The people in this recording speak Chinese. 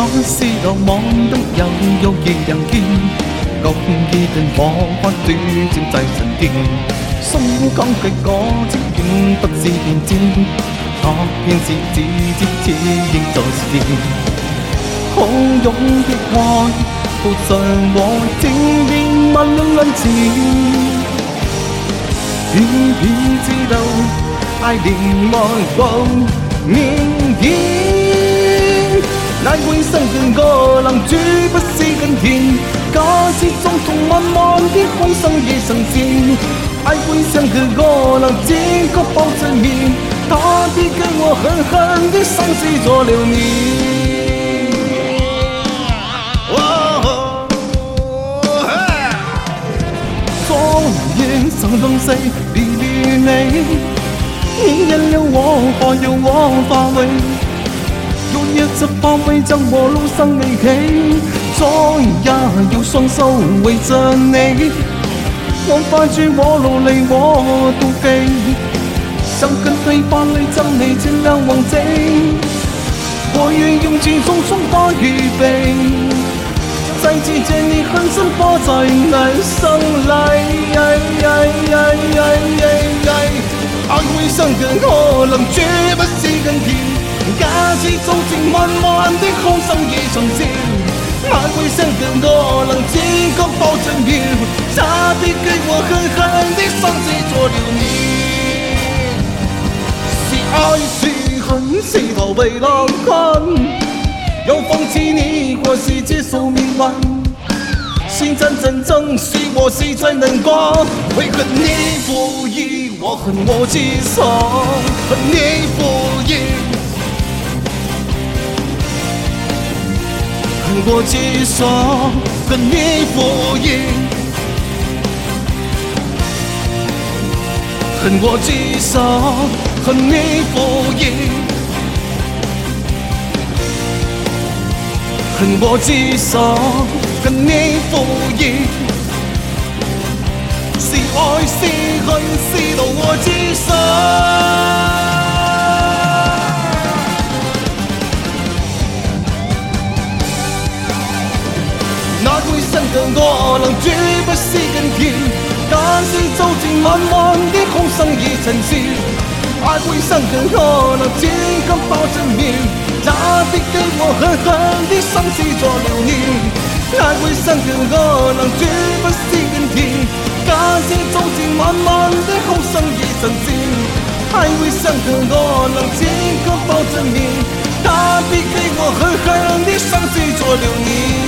可是流亡得有優異人見，覺意定火花主戰制神經，鬆剛嘅果子竟不是變尖，他偏是只知只應就是變，好勇的愛步上我正面萬兩兩字，偏偏知道愛戀愛過，明天。爱会像间过人绝不是今甜。假使匆匆忙忙的今生已成仙，爱会像个过人只可保真面。到底跟我狠狠的生死做了孽。烽烟层离离泪。你人流我花，有我花萎。一直放威将我鲁生地起，再也要双手围着你。我快住我努力我妒忌，心紧握花你将你尽量忘记，我愿用尽种种花预备，再次见你狠心不再我心里。爱会伤人，可能却。旧情万慢的空心已成焦，爱会伤人我能自觉抱重要，差点给我狠狠的伤自做了你。是爱是恨是逃避难堪，要放弃你或是接受命运。心真真正是我是最难过，为何你不依？我恨我自伤，恨你不依。恨过几生，恨你负义。恨过几生，恨你负义。恨过几生，恨你负义。是爱是恨，是度我几生？绝不是今天，但是走进慢慢的红尘已沉寂，爱会伤痕我能只敢抱着面，假的给我狠狠的伤势做留念。还会伤痕我能绝不是今天，但是走进慢慢的红尘已沉事，还会伤痕我能只敢抱着你，他必给我狠狠的伤势做留念。